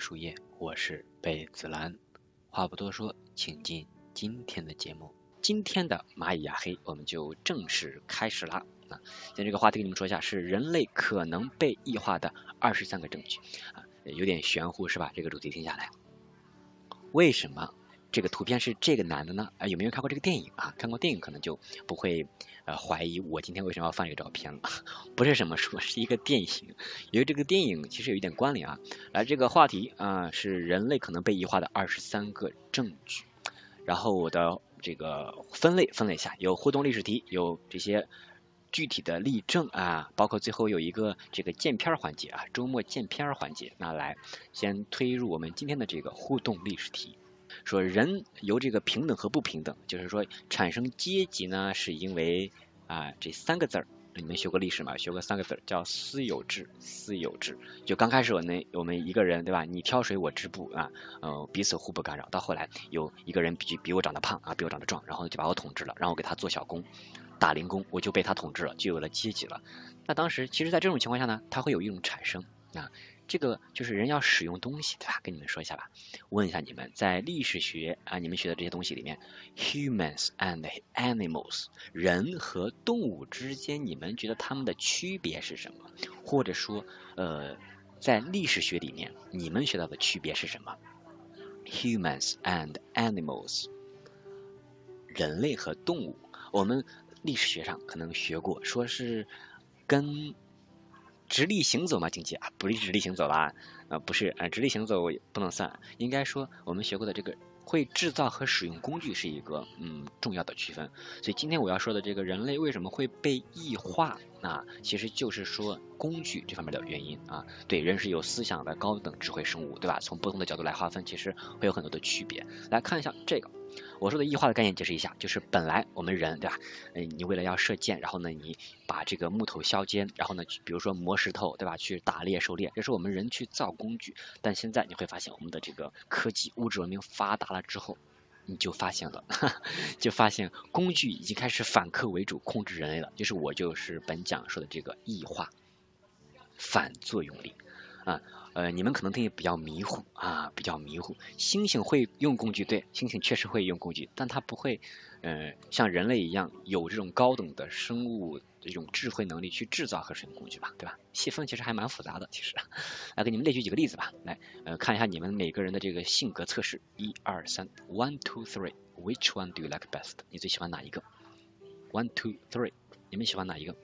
树叶，我是贝子兰。话不多说，请进今天的节目。今天的蚂蚁呀黑，我们就正式开始啦。啊，今天这个话题跟你们说一下，是人类可能被异化的二十三个证据啊，有点玄乎是吧？这个主题听下来，为什么？这个图片是这个男的呢？啊，有没有看过这个电影啊？看过电影可能就不会呃怀疑我今天为什么要放这个照片了。不是什么书，是一个电影。因为这个电影其实有一点关联啊。来，这个话题啊是人类可能被异化的二十三个证据。然后我的这个分类分类下有互动历史题，有这些具体的例证啊，包括最后有一个这个见片环节啊，周末见片环节。那来先推入我们今天的这个互动历史题。说人由这个平等和不平等，就是说产生阶级呢，是因为啊这三个字儿，你们学过历史吗？学过三个字儿叫私有制，私有制。就刚开始我们我们一个人对吧？你挑水我织布啊，呃彼此互不干扰。到后来有一个人比比我长得胖啊，比我长得壮，然后就把我统治了，让我给他做小工，打零工，我就被他统治了，就有了阶级了。那当时其实，在这种情况下呢，它会有一种产生啊。这个就是人要使用东西，对吧？跟你们说一下吧。问一下你们，在历史学啊，你们学的这些东西里面，humans and animals，人和动物之间，你们觉得它们的区别是什么？或者说，呃，在历史学里面，你们学到的区别是什么？humans and animals，人类和动物，我们历史学上可能学过，说是跟。直立行走嘛，经济啊，不是直立行走啦，啊不是，啊直立行走不能算，应该说我们学过的这个会制造和使用工具是一个嗯重要的区分，所以今天我要说的这个人类为什么会被异化啊，其实就是说工具这方面的原因啊，对，人是有思想的高等智慧生物，对吧？从不同的角度来划分，其实会有很多的区别，来看一下这个。我说的异化的概念解释一下，就是本来我们人对吧？嗯，你为了要射箭，然后呢，你把这个木头削尖，然后呢，比如说磨石头，对吧？去打猎狩猎，这是我们人去造工具。但现在你会发现，我们的这个科技物质文明发达了之后，你就发现了，就发现工具已经开始反客为主，控制人类了。就是我就是本讲说的这个异化反作用力啊。呃，你们可能听比较迷糊啊，比较迷糊。猩猩会用工具，对，猩猩确实会用工具，但它不会，呃，像人类一样有这种高等的生物这种智慧能力去制造和使用工具吧，对吧？细分其实还蛮复杂的，其实。来给你们列举几个例子吧，来，呃，看一下你们每个人的这个性格测试，一二三，one two three，which one do you like best？你最喜欢哪一个？one two three，你们喜欢哪一个？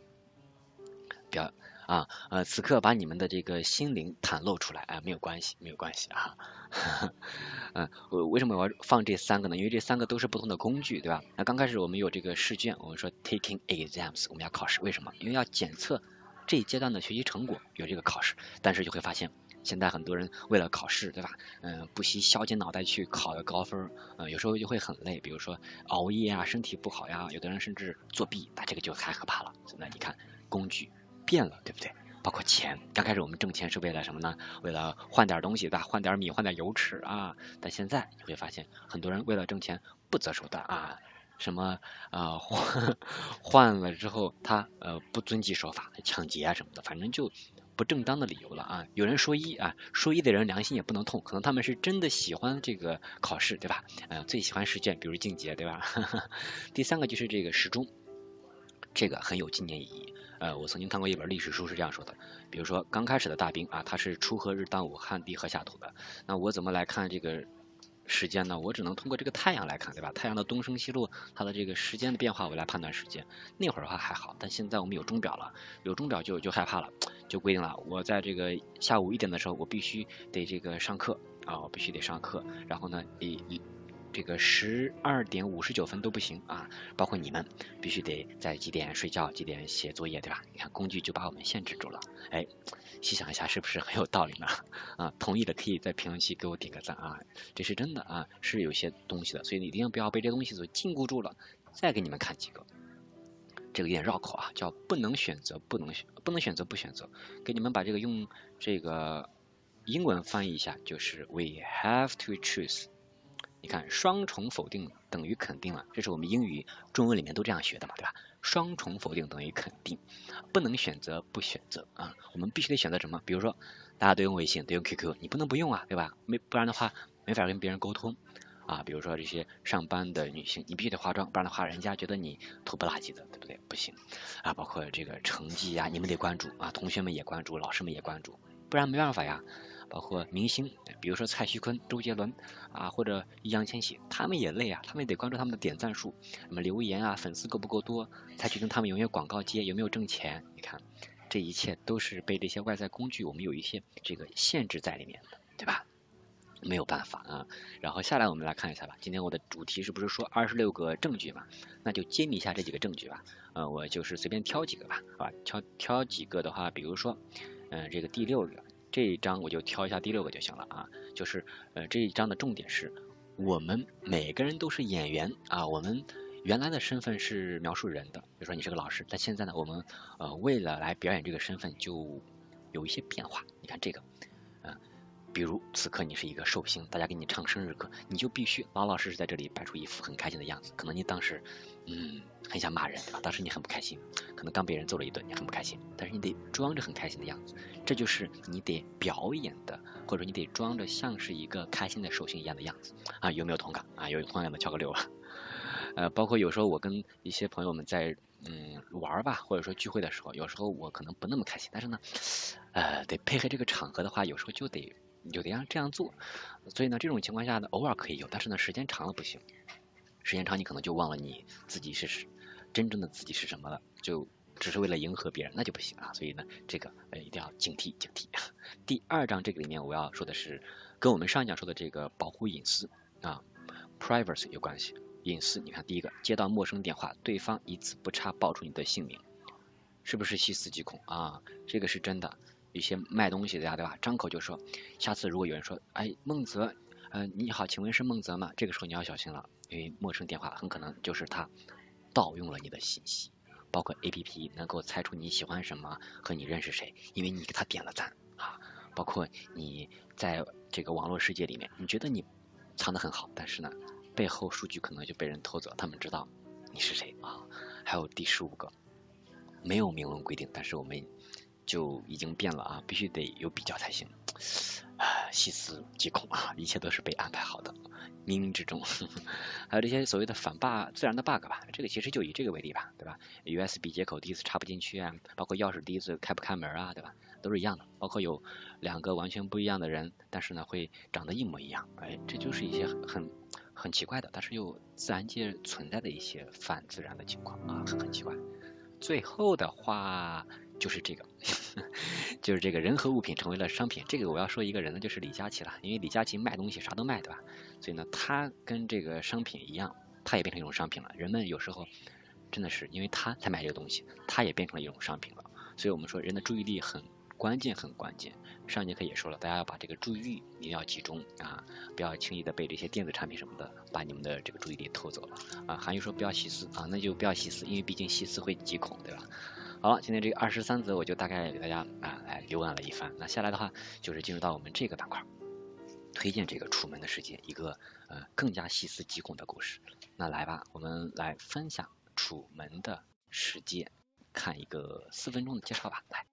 表。啊，呃，此刻把你们的这个心灵袒露出来，哎，没有关系，没有关系啊。嗯，我为什么我要放这三个呢？因为这三个都是不同的工具，对吧？那刚开始我们有这个试卷，我们说 taking exams，我们要考试，为什么？因为要检测这一阶段的学习成果，有这个考试。但是就会发现，现在很多人为了考试，对吧？嗯，不惜削尖脑袋去考个高分，嗯，有时候就会很累，比如说熬夜啊，身体不好呀，有的人甚至作弊，那这个就太可怕了。那你看工具。变了，对不对？包括钱，刚开始我们挣钱是为了什么呢？为了换点东西，对吧？换点米，换点油吃啊。但现在你会发现，很多人为了挣钱不择手段啊，什么啊换 换了之后他呃不遵纪守法，抢劫啊什么的，反正就不正当的理由了啊。有人说一啊，说一的人良心也不能痛，可能他们是真的喜欢这个考试，对吧？呃，最喜欢试卷，比如静节，对吧？第三个就是这个时钟，这个很有纪念意义。呃，我曾经看过一本历史书是这样说的，比如说刚开始的大兵啊，它是锄禾日当午，汗滴禾下土的。那我怎么来看这个时间呢？我只能通过这个太阳来看，对吧？太阳的东升西落，它的这个时间的变化，我来判断时间。那会儿的话还好，但现在我们有钟表了，有钟表就就害怕了。就规定了，我在这个下午一点的时候，我必须得这个上课啊，我必须得上课，然后呢，一这个十二点五十九分都不行啊，包括你们必须得在几点睡觉，几点写作业，对吧？你看工具就把我们限制住了，哎，细想一下是不是很有道理呢？啊，同意的可以在评论区给我点个赞啊，这是真的啊，是有些东西的，所以你一定不要被这东西所禁锢住了。再给你们看几个，这个有点绕口啊，叫不能选择，不能选，不能选择不选择，给你们把这个用这个英文翻译一下，就是 we have to choose。你看，双重否定等于肯定了，这是我们英语、中文里面都这样学的嘛，对吧？双重否定等于肯定，不能选择不选择啊，我们必须得选择什么？比如说，大家都用微信，都用 QQ，你不能不用啊，对吧？没不然的话，没法跟别人沟通啊。比如说这些上班的女性，你必须得化妆，不然的话，人家觉得你土不拉几的，对不对？不行啊。包括这个成绩呀，你们得关注啊，同学们也关注，老师们也关注，不然没办法呀。包括明星，比如说蔡徐坤、周杰伦啊，或者易烊千玺，他们也累啊，他们也得关注他们的点赞数，什么留言啊，粉丝够不够多，才决定他们有没有广告接，有没有挣钱。你看，这一切都是被这些外在工具，我们有一些这个限制在里面的，对吧？没有办法啊。然后下来我们来看一下吧。今天我的主题是不是说二十六个证据嘛？那就揭秘一下这几个证据吧。呃，我就是随便挑几个吧，好吧？挑挑几个的话，比如说，嗯，这个第六个。这一章我就挑一下第六个就行了啊，就是呃这一章的重点是我们每个人都是演员啊，我们原来的身份是描述人的，比如说你是个老师，但现在呢，我们呃为了来表演这个身份就有一些变化，你看这个。比如此刻你是一个寿星，大家给你唱生日歌，你就必须老老实实在这里摆出一副很开心的样子。可能你当时，嗯，很想骂人，对吧？当时你很不开心，可能刚被人揍了一顿，你很不开心。但是你得装着很开心的样子，这就是你得表演的，或者你得装着像是一个开心的寿星一样的样子啊。有没有同感啊？有同感的敲个六啊。呃，包括有时候我跟一些朋友们在嗯玩吧，或者说聚会的时候，有时候我可能不那么开心，但是呢，呃，得配合这个场合的话，有时候就得。你就得让这样做，所以呢，这种情况下呢，偶尔可以有，但是呢，时间长了不行。时间长，你可能就忘了你自己是真正的自己是什么了，就只是为了迎合别人，那就不行啊。所以呢，这个呃一定要警惕警惕。第二章这个里面我要说的是跟我们上一讲说的这个保护隐私啊，privacy 有关系。隐私，你看第一个，接到陌生电话，对方一字不差报出你的姓名，是不是细思极恐啊？这个是真的。一些卖东西的呀，对吧？张口就说，下次如果有人说，哎，孟泽，呃，你好，请问是孟泽吗？这个时候你要小心了，因为陌生电话很可能就是他盗用了你的信息，包括 A P P 能够猜出你喜欢什么和你认识谁，因为你给他点了赞啊。包括你在这个网络世界里面，你觉得你藏得很好，但是呢，背后数据可能就被人偷走，他们知道你是谁啊。还有第十五个，没有明文规定，但是我们。就已经变了啊，必须得有比较才行。啊，细思极恐啊，一切都是被安排好的，冥冥之中。还有这些所谓的反 bug 自然的 bug 吧，这个其实就以这个为例吧，对吧？USB 接口第一次插不进去啊，包括钥匙第一次开不开门啊，对吧？都是一样的。包括有两个完全不一样的人，但是呢会长得一模一样，哎，这就是一些很很奇怪的，但是又自然界存在的一些反自然的情况啊，很奇怪。最后的话。就是这个，就是这个人和物品成为了商品。这个我要说一个人呢，就是李佳琦了。因为李佳琦卖东西啥都卖，对吧？所以呢，他跟这个商品一样，他也变成一种商品了。人们有时候真的是因为他才买这个东西，他也变成了一种商品了。所以我们说人的注意力很关键，很关键。上节课也说了，大家要把这个注意力一定要集中啊，不要轻易的被这些电子产品什么的把你们的这个注意力偷走了啊。韩愈说不要细思啊，那就不要细思，因为毕竟细思会极恐，对吧？好了，今天这个二十三则我就大概给大家啊来浏览了一番。那下来的话就是进入到我们这个板块，推荐这个《楚门的世界》，一个呃更加细思极恐的故事。那来吧，我们来分享《楚门的世界》，看一个四分钟的介绍吧，来。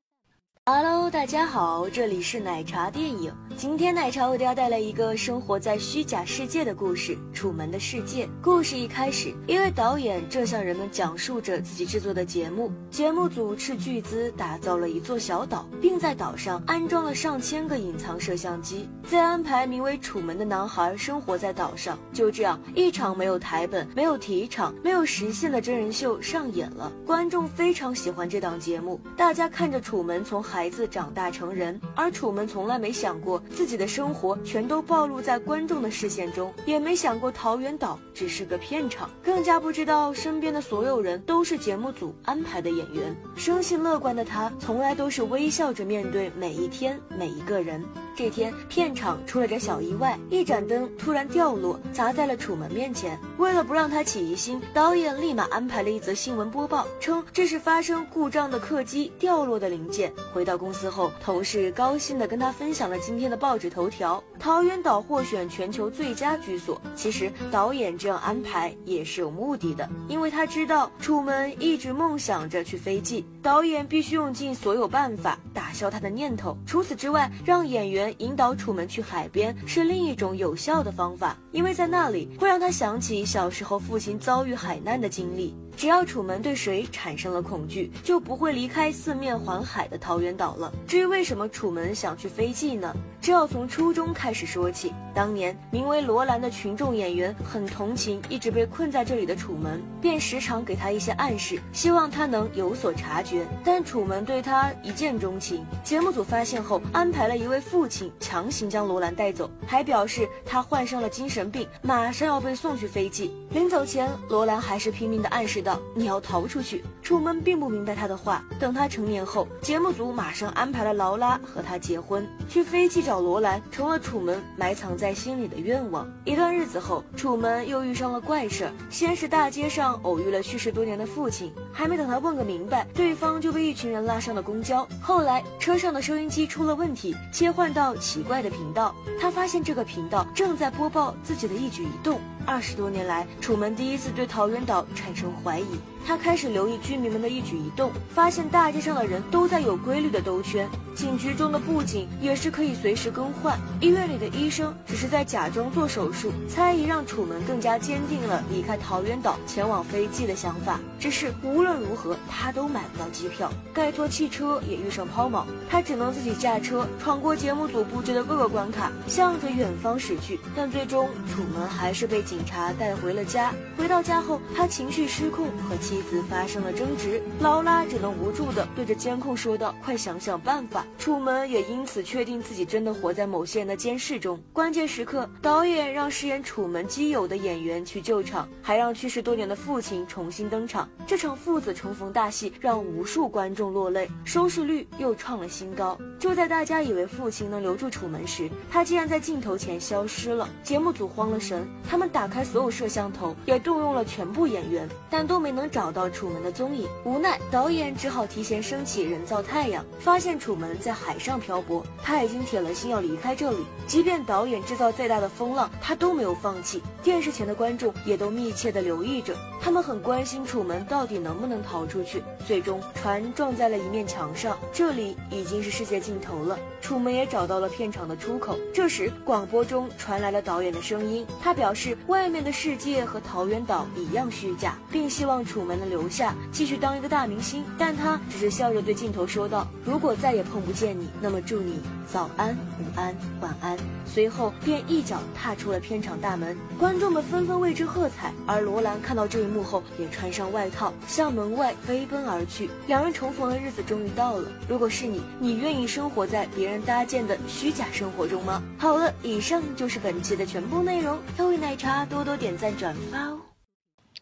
Hello，大家好，这里是奶茶电影。今天奶茶为大家带来一个生活在虚假世界的故事《楚门的世界》。故事一开始，一位导演正向人们讲述着自己制作的节目。节目组斥巨资打造了一座小岛，并在岛上安装了上千个隐藏摄像机，再安排名为楚门的男孩生活在岛上。就这样，一场没有台本、没有提场、没有实现的真人秀上演了。观众非常喜欢这档节目，大家看着楚门从。孩子长大成人，而楚门从来没想过自己的生活全都暴露在观众的视线中，也没想过桃源岛只是个片场，更加不知道身边的所有人都是节目组安排的演员。生性乐观的他，从来都是微笑着面对每一天每一个人。这天，片场出了点小意外，一盏灯突然掉落，砸在了楚门面前。为了不让他起疑心，导演立马安排了一则新闻播报，称这是发生故障的客机掉落的零件。回到公司后，同事高兴地跟他分享了今天的报纸头条：桃源岛获选全球最佳居所。其实，导演这样安排也是有目的的，因为他知道楚门一直梦想着去飞记，导演必须用尽所有办法打消他的念头。除此之外，让演员。引导楚门去海边是另一种有效的方法，因为在那里会让他想起小时候父亲遭遇海难的经历。只要楚门对水产生了恐惧，就不会离开四面环海的桃源岛了。至于为什么楚门想去飞记呢？这要从初中开始说起。当年名为罗兰的群众演员很同情一直被困在这里的楚门，便时常给他一些暗示，希望他能有所察觉。但楚门对他一见钟情。节目组发现后，安排了一位父亲强行将罗兰带走，还表示他患上了精神病，马上要被送去飞机。临走前，罗兰还是拼命的暗示道。你要逃出去。楚门并不明白他的话。等他成年后，节目组马上安排了劳拉和他结婚，去飞机找小罗兰，成了楚门埋藏在心里的愿望。一段日子后，楚门又遇上了怪事儿。先是大街上偶遇了去世多年的父亲，还没等他问个明白，对方就被一群人拉上了公交。后来车上的收音机出了问题，切换到奇怪的频道，他发现这个频道正在播报自己的一举一动。二十多年来，楚门第一次对桃源岛产生怀疑。他开始留意居民们的一举一动，发现大街上的人都在有规律的兜圈，警局中的布景也是可以随时更换，医院里的医生只是在假装做手术。猜疑让楚门更加坚定了离开桃源岛前往飞机的想法。只是无论如何，他都买不到机票，该坐汽车也遇上抛锚，他只能自己驾车闯过节目组布置的各个关卡，向着远方驶去。但最终，楚门还是被警察带回了家。回到家后，他情绪失控和妻子发生了争执，劳拉只能无助地对着监控说道：“快想想办法。”楚门也因此确定自己真的活在某些人的监视中。关键时刻，导演让饰演楚门基友的演员去救场，还让去世多年的父亲重新登场。这场父子重逢大戏让无数观众落泪，收视率又创了新高。就在大家以为父亲能留住楚门时，他竟然在镜头前消失了。节目组慌了神，他们打开所有摄像头，也动用了全部演员，但都没能找找到楚门的踪影。无奈，导演只好提前升起人造太阳，发现楚门在海上漂泊。他已经铁了心要离开这里，即便导演制造再大的风浪，他都没有放弃。电视前的观众也都密切地留意着，他们很关心楚门到底能不能逃出去。最终，船撞在了一面墙上，这里已经是世界尽头了。楚门也找到了片场的出口。这时，广播中传来了导演的声音，他表示外面的世界和桃源岛一样虚假，并希望楚门能留下，继续当一个大明星。但他只是笑着对镜头说道：“如果再也碰不见你，那么祝你早安、午安、晚安。”随后便一脚踏出了片场大门，观众们纷纷为之喝彩。而罗兰看到这一幕后，也穿上外套向门外飞奔而去。两人重逢的日子终于到了。如果是你，你愿意生活在别人搭建的虚假生活中吗？好了，以上就是本期的全部内容。要为奶茶多多点赞转发哦。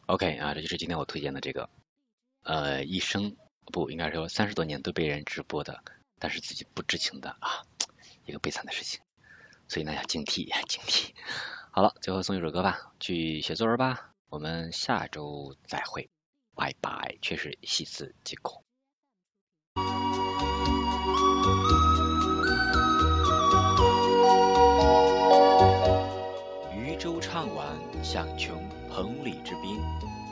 OK 啊，这就是今天我推荐的这个，呃，一生不应该说三十多年都被人直播的，但是自己不知情的啊，一个悲惨的事情。所以呢，要警惕，警惕。好了，最后送一首歌吧，去写作文吧。我们下周再会，拜拜。确实细思极恐。渔舟唱晚，响穷彭蠡之滨；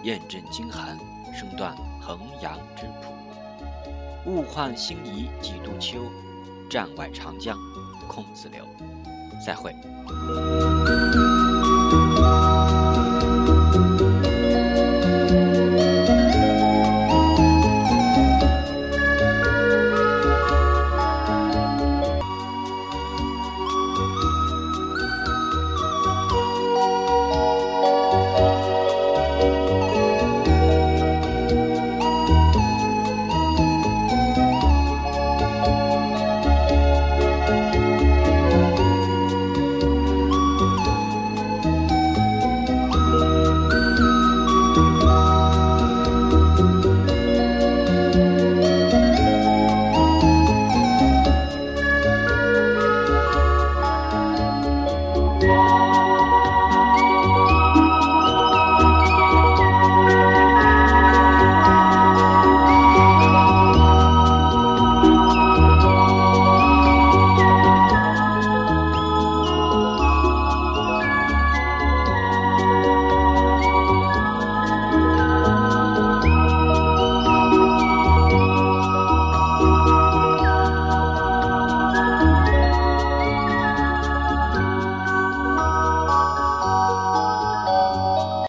雁阵惊寒，声断衡阳之浦。物换星移几度秋，战外长江空自流。再会。